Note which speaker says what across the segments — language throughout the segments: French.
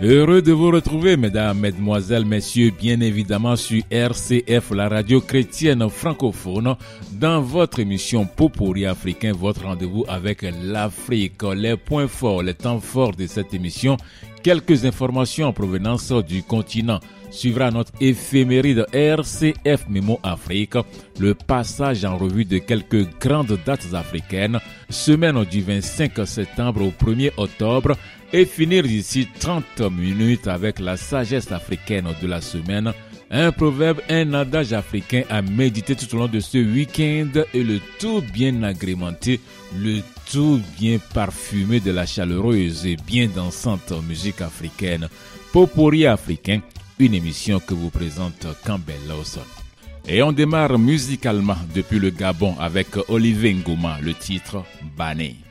Speaker 1: Heureux de vous retrouver, mesdames, mesdemoiselles, messieurs, bien évidemment sur RCF, la radio chrétienne francophone, dans votre émission Popori africain, votre rendez-vous avec l'Afrique. Les points forts, les temps forts de cette émission, quelques informations en provenance du continent. Suivra notre éphéméride RCF Mémo Afrique, le passage en revue de quelques grandes dates africaines, semaine du 25 septembre au 1er octobre, et finir d'ici 30 minutes avec la sagesse africaine de la semaine, un proverbe, un adage africain à méditer tout au long de ce week-end et le tout bien agrémenté, le tout bien parfumé de la chaleureuse et bien dansante musique africaine. Popori africain, une émission que vous présente Campbell Lawson. Et on démarre musicalement depuis le Gabon avec Olivier Ngouma, le titre Bané.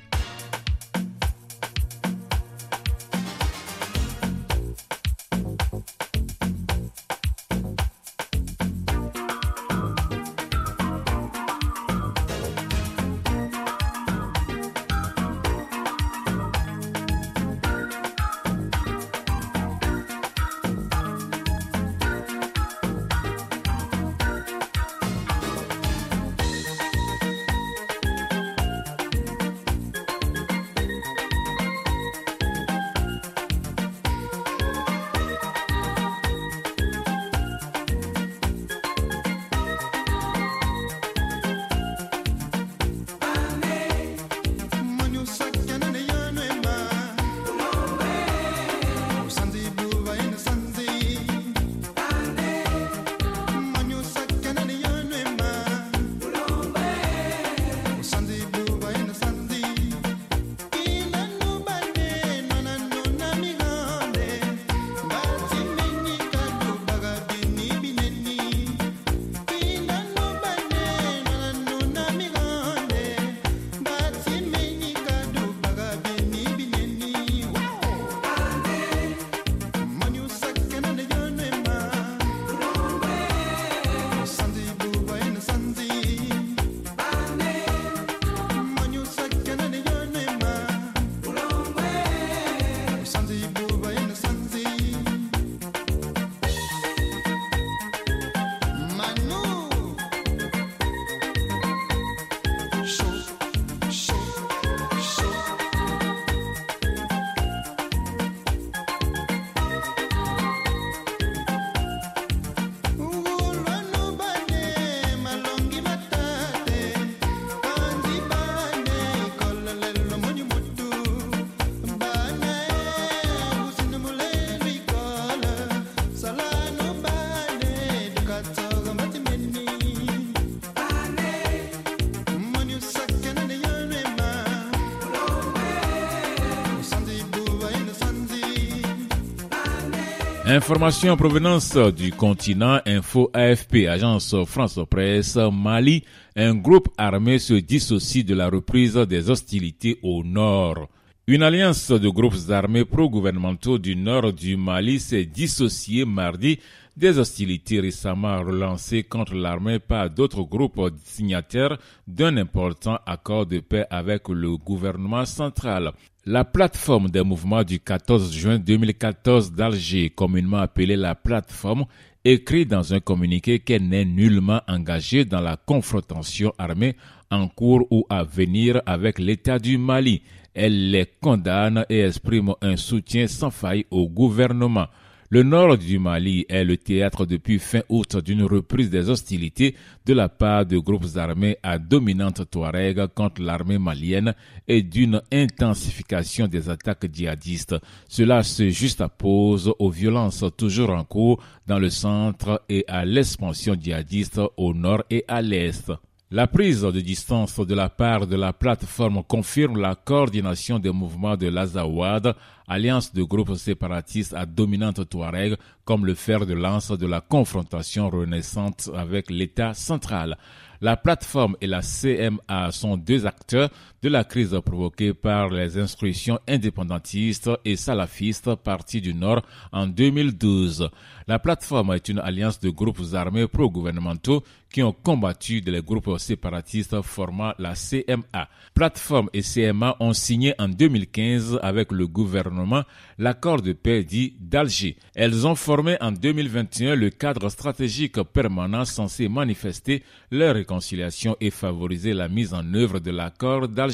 Speaker 1: Information en provenance du continent Info AFP, agence France Presse, Mali, un groupe armé se dissocie de la reprise des hostilités au nord. Une alliance de groupes armés pro-gouvernementaux du nord du Mali s'est dissociée mardi des hostilités récemment relancées contre l'armée par d'autres groupes signataires d'un important accord de paix avec le gouvernement central. La plateforme des mouvements du 14 juin 2014 d'Alger, communément appelée la plateforme, écrit dans un communiqué qu'elle n'est nullement engagée dans la confrontation armée en cours ou à venir avec l'État du Mali. Elle les condamne et exprime un soutien sans faille au gouvernement. Le nord du Mali est le théâtre depuis fin août d'une reprise des hostilités de la part de groupes armés à dominante Touareg contre l'armée malienne et d'une intensification des attaques djihadistes. Cela se juxtapose aux violences toujours en cours dans le centre et à l'expansion djihadiste au nord et à l'est. La prise de distance de la part de la plateforme confirme la coordination des mouvements de l'Azawad, alliance de groupes séparatistes à dominante Touareg, comme le fer de lance de la confrontation renaissante avec l'État central. La plateforme et la CMA sont deux acteurs de la crise provoquée par les instructions indépendantistes et salafistes partis du Nord en 2012. La plateforme est une alliance de groupes armés pro-gouvernementaux qui ont combattu les groupes séparatistes formant la CMA. Plateforme et CMA ont signé en 2015 avec le gouvernement l'accord de paix dit d'Alger. Elles ont formé en 2021 le cadre stratégique permanent censé manifester leur réconciliation et favoriser la mise en œuvre de l'accord d'Alger.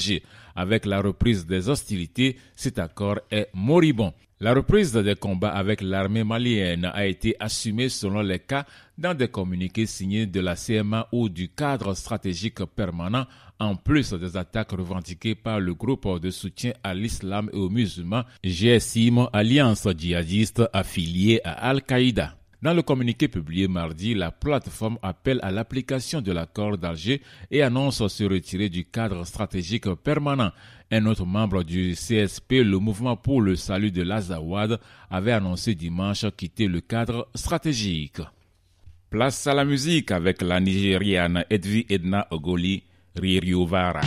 Speaker 1: Avec la reprise des hostilités, cet accord est moribond. La reprise des combats avec l'armée malienne a été assumée selon les cas dans des communiqués signés de la CMA ou du cadre stratégique permanent, en plus des attaques revendiquées par le groupe de soutien à l'islam et aux musulmans GSIM, alliance djihadiste affiliée à Al-Qaïda. Dans le communiqué publié mardi, la plateforme appelle à l'application de l'accord d'Alger et annonce se retirer du cadre stratégique permanent. Un autre membre du CSP, le mouvement pour le salut de l'Azawad, avait annoncé dimanche quitter le cadre stratégique. Place à la musique avec la Nigériane Edvi Edna Ogoli Ririovara.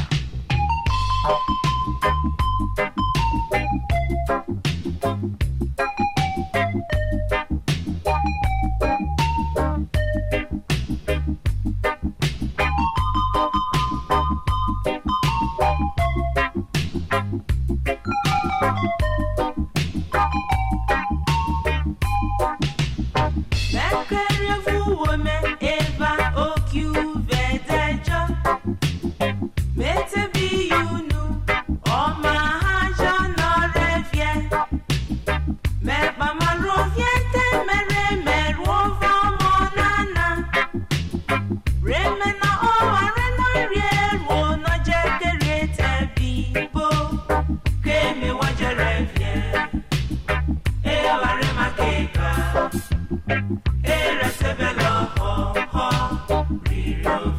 Speaker 1: Akika, Eresebelo, Ho, Ho, Rio.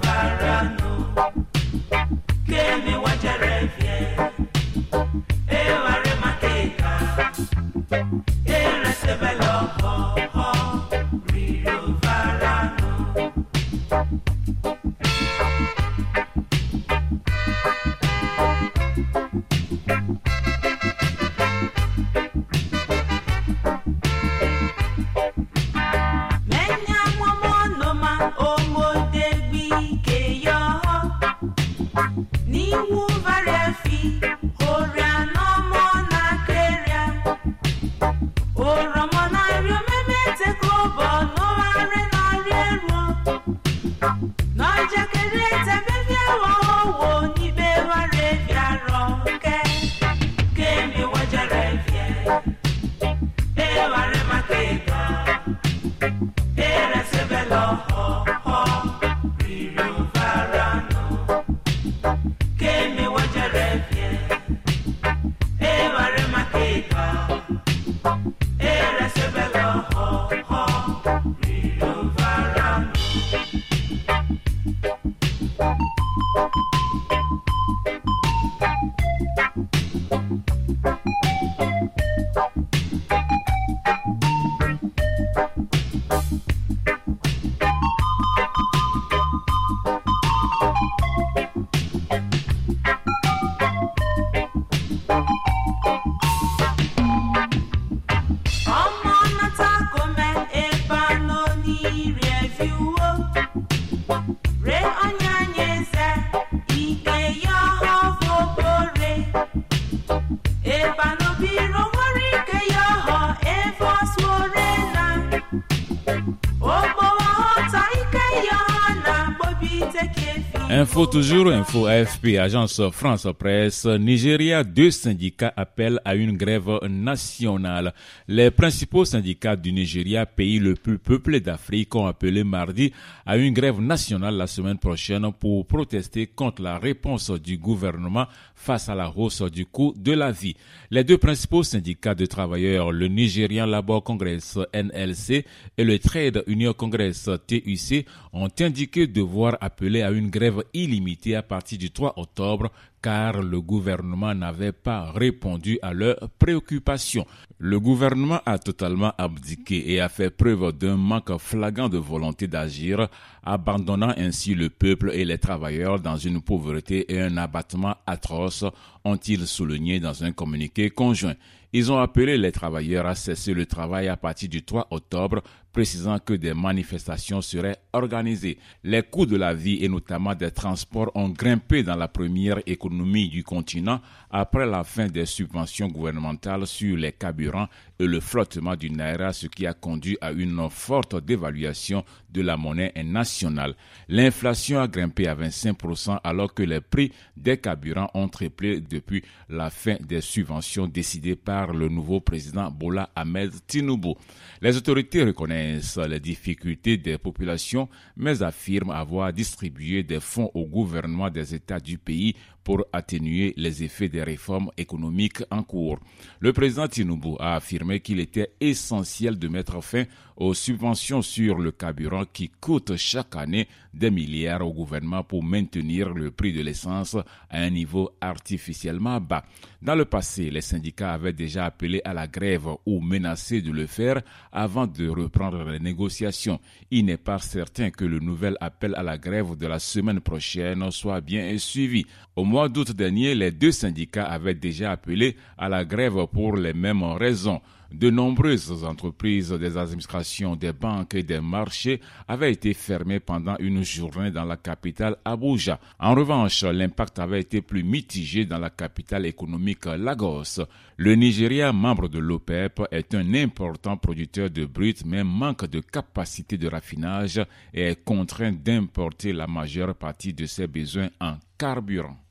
Speaker 1: Info toujours, info AFP, agence France Presse, Nigeria, deux syndicats appellent à une grève nationale. Les principaux syndicats du Nigeria, pays le plus peuplé d'Afrique, ont appelé mardi à une grève nationale la semaine prochaine pour protester contre la réponse du gouvernement face à la hausse du coût de la vie. Les deux principaux syndicats de travailleurs, le Nigerian Labour Congress NLC et le Trade Union Congress TUC, ont indiqué devoir appeler à une grève illimité à partir du 3 octobre car le gouvernement n'avait pas répondu à leurs préoccupations. Le gouvernement a totalement abdiqué et a fait preuve d'un manque flagrant de volonté d'agir, abandonnant ainsi le peuple et les travailleurs dans une pauvreté et un abattement atroce, ont-ils souligné dans un communiqué conjoint. Ils ont appelé les travailleurs à cesser le travail à partir du 3 octobre, précisant que des manifestations seraient organisées. Les coûts de la vie et notamment des transports ont grimpé dans la première économie du continent après la fin des subventions gouvernementales sur les carburants et le flottement du Naira, ce qui a conduit à une forte dévaluation de la monnaie nationale. L'inflation a grimpé à 25% alors que les prix des carburants ont triplé depuis la fin des subventions décidées par le nouveau président Bola Ahmed Tinubu. Les autorités reconnaissent les difficultés des populations mais affirment avoir distribué des fonds au gouvernement des États du pays pour atténuer les effets des réformes économiques en cours. Le président Tinubu a affirmé qu'il était essentiel de mettre fin aux subventions sur le carburant qui coûtent chaque année des milliards au gouvernement pour maintenir le prix de l'essence à un niveau artificiellement bas. Dans le passé, les syndicats avaient déjà appelé à la grève ou menacé de le faire avant de reprendre les négociations. Il n'est pas certain que le nouvel appel à la grève de la semaine prochaine soit bien suivi. Mois d'août dernier, les deux syndicats avaient déjà appelé à la grève pour les mêmes raisons. De nombreuses entreprises, des administrations, des banques et des marchés avaient été fermées pendant une journée dans la capitale Abuja. En revanche, l'impact avait été plus mitigé dans la capitale économique Lagos. Le Nigeria, membre de l'OPEP, est un important producteur de brut mais manque de capacité de raffinage et est contraint d'importer la majeure partie de ses besoins en carburant.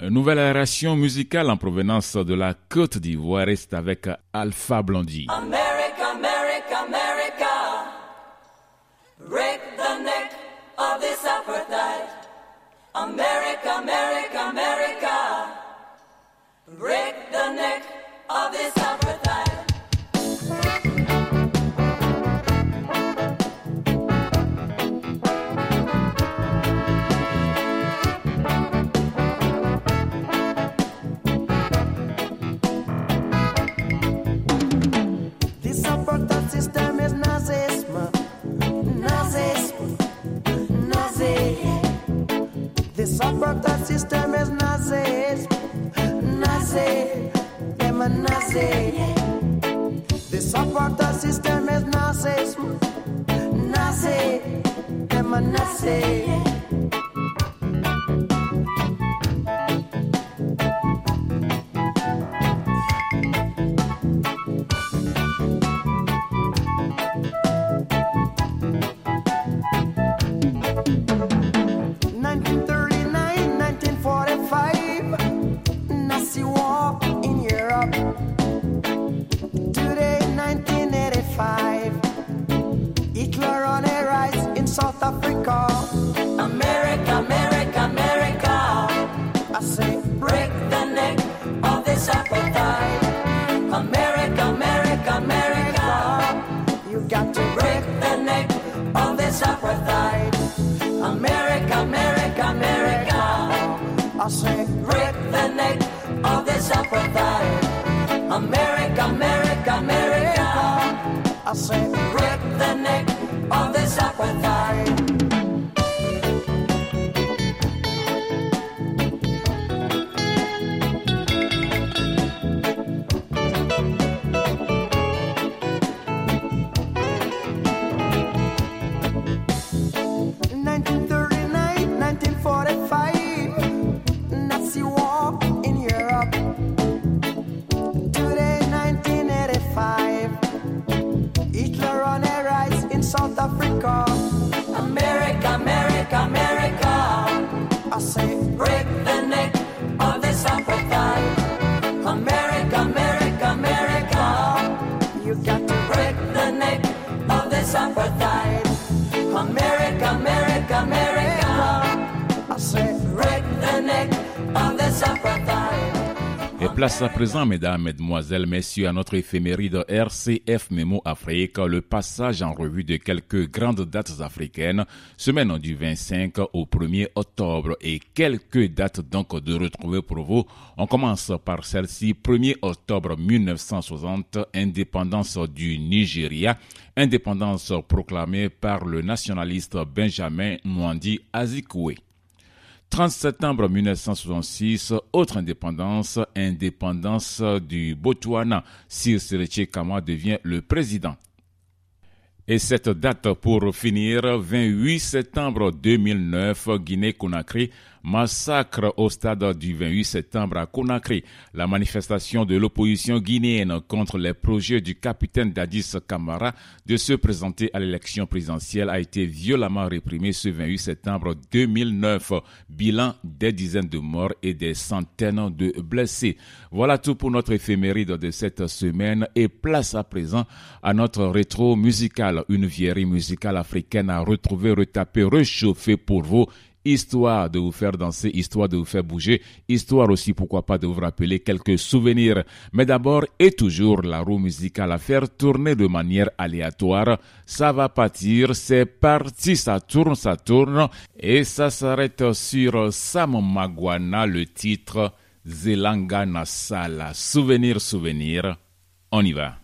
Speaker 1: Nouvelle aération musicale en provenance de la Côte d'Ivoire est avec Alpha Blondie.
Speaker 2: America, America, America. Break the neck of this apartheid. America, America, America. Break the neck of this apartheid.
Speaker 3: Apartheid system is nazism, nazi, them a nazi. This apartheid system is nazism, nazi, them a nazi.
Speaker 1: À présent, mesdames, mesdemoiselles, messieurs, à notre éphéméride RCF Mémo Afrique, le passage en revue de quelques grandes dates africaines, semaine du 25 au 1er octobre et quelques dates donc de retrouver pour vous. On commence par celle-ci, 1er octobre 1960, indépendance du Nigeria, indépendance proclamée par le nationaliste Benjamin Nwandi Azikwe. 30 septembre 1966, autre indépendance, indépendance du Botswana. Sir Seretse Kama devient le président. Et cette date pour finir, 28 septembre 2009, Guinée-Conakry Massacre au stade du 28 septembre à Conakry. La manifestation de l'opposition guinéenne contre les projets du capitaine Dadis Kamara de se présenter à l'élection présidentielle a été violemment réprimée ce 28 septembre 2009. Bilan des dizaines de morts et des centaines de blessés. Voilà tout pour notre éphéméride de cette semaine et place à présent à notre rétro musical, une vieillerie musicale africaine à retrouver, retaper, réchauffer pour vous histoire de vous faire danser, histoire de vous faire bouger, histoire aussi, pourquoi pas, de vous rappeler quelques souvenirs. Mais d'abord et toujours la roue musicale à faire tourner de manière aléatoire. Ça va partir, c'est parti, ça tourne, ça tourne, et ça s'arrête sur Sam Magwana, le titre Zelanga Nasala. Souvenir, souvenir. On y va.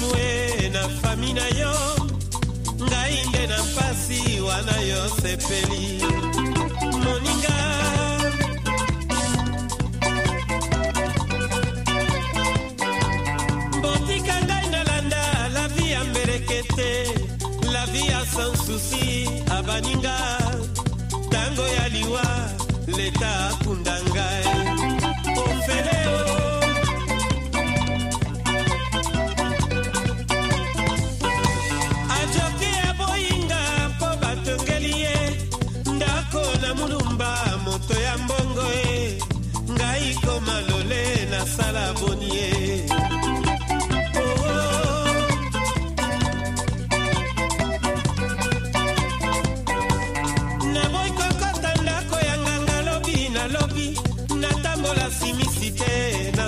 Speaker 4: mwe na fami na yo. Ngai nde na mpasi wana yo sepeli. Moninga. Botika ngai nalanda la vi ya mbelekete la vi ya sansusi abaninga. Ntango ya liwa leta akunda ngai.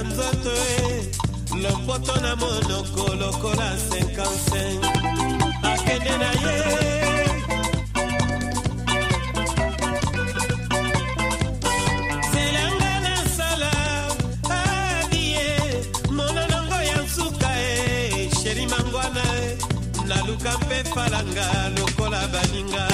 Speaker 4: na nzoto e lopoto na monoko lokola 55 akende na ye. E, Naluka mpe falanga lokola
Speaker 1: baninga.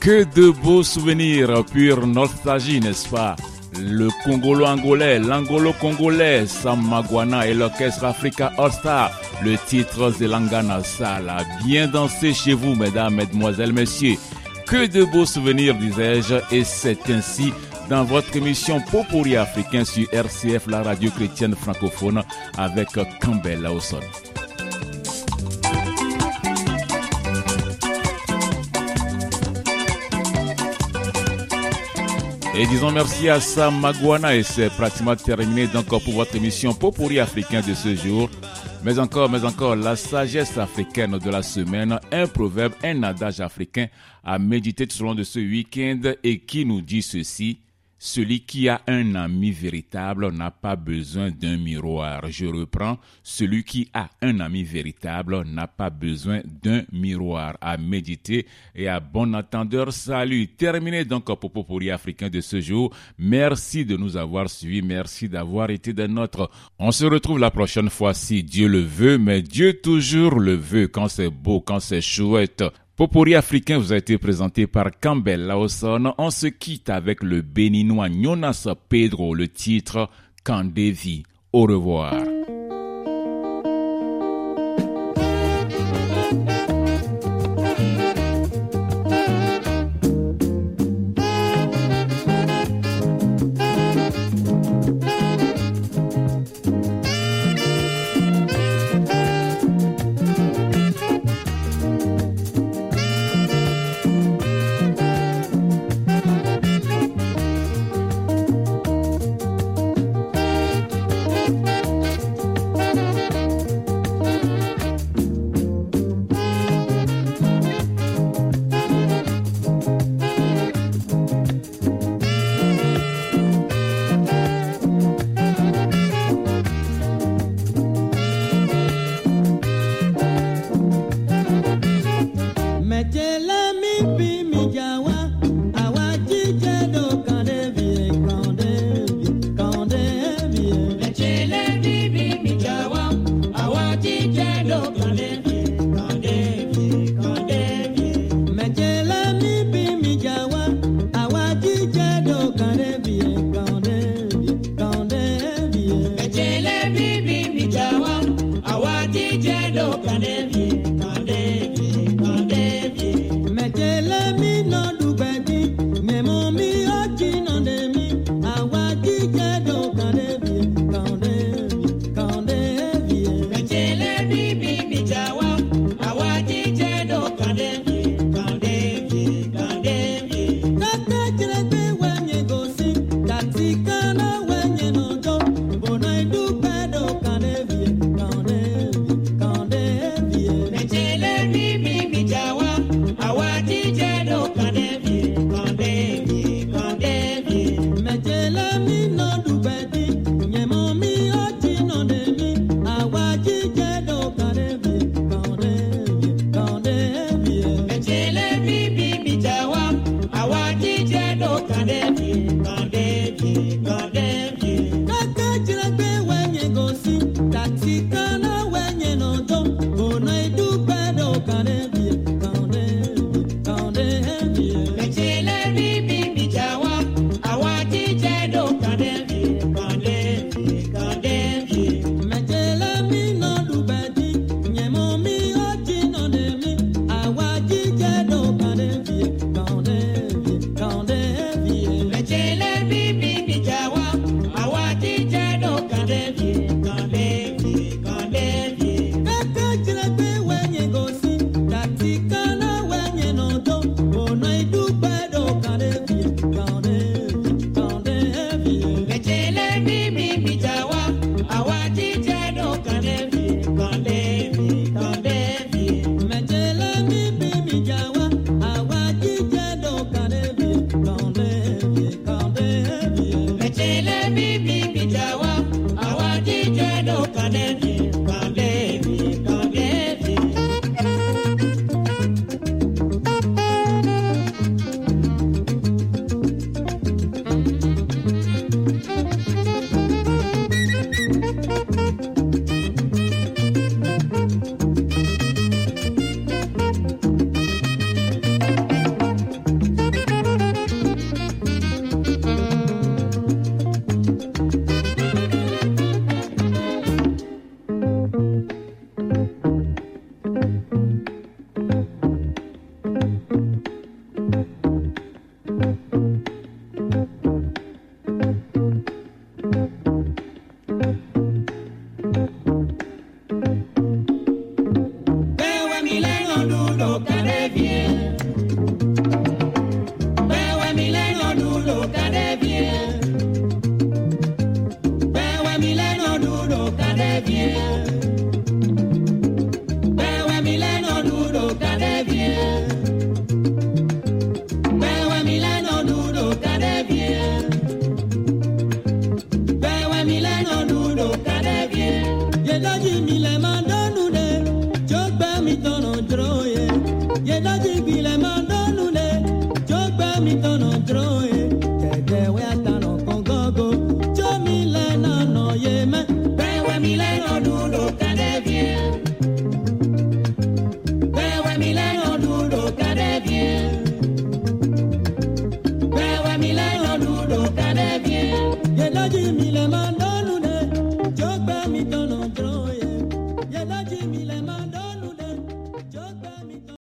Speaker 1: Que de beaux souvenirs, pure nostalgie, n'est-ce pas? Le Congolo-Angolais, l'Angolo-Congolais, Sam Magwana et l'orchestre Africa All Star, le titre Zelangana Sala. Bien dansé chez vous, mesdames, mesdemoiselles, messieurs. Que de beaux souvenirs, disais-je, et c'est ainsi dans votre émission Popori africain sur RCF, la radio chrétienne francophone, avec Campbell Lawson. Et disons merci à Sam Magwana et c'est pratiquement terminé donc pour votre émission Popori africain de ce jour. Mais encore, mais encore, la sagesse africaine de la semaine, un proverbe, un adage africain à méditer tout au long de ce week-end et qui nous dit ceci. Celui qui a un ami véritable n'a pas besoin d'un miroir. Je reprends. Celui qui a un ami véritable n'a pas besoin d'un miroir. À méditer et à bon entendeur, salut. Terminé donc pour Popori africain de ce jour. Merci de nous avoir suivis. Merci d'avoir été de notre. On se retrouve la prochaine fois si Dieu le veut, mais Dieu toujours le veut quand c'est beau, quand c'est chouette. Popori africain vous a été présenté par Campbell Lawson. On se quitte avec le béninois Jonas Pedro, le titre Candevi. Au revoir.
Speaker 5: running.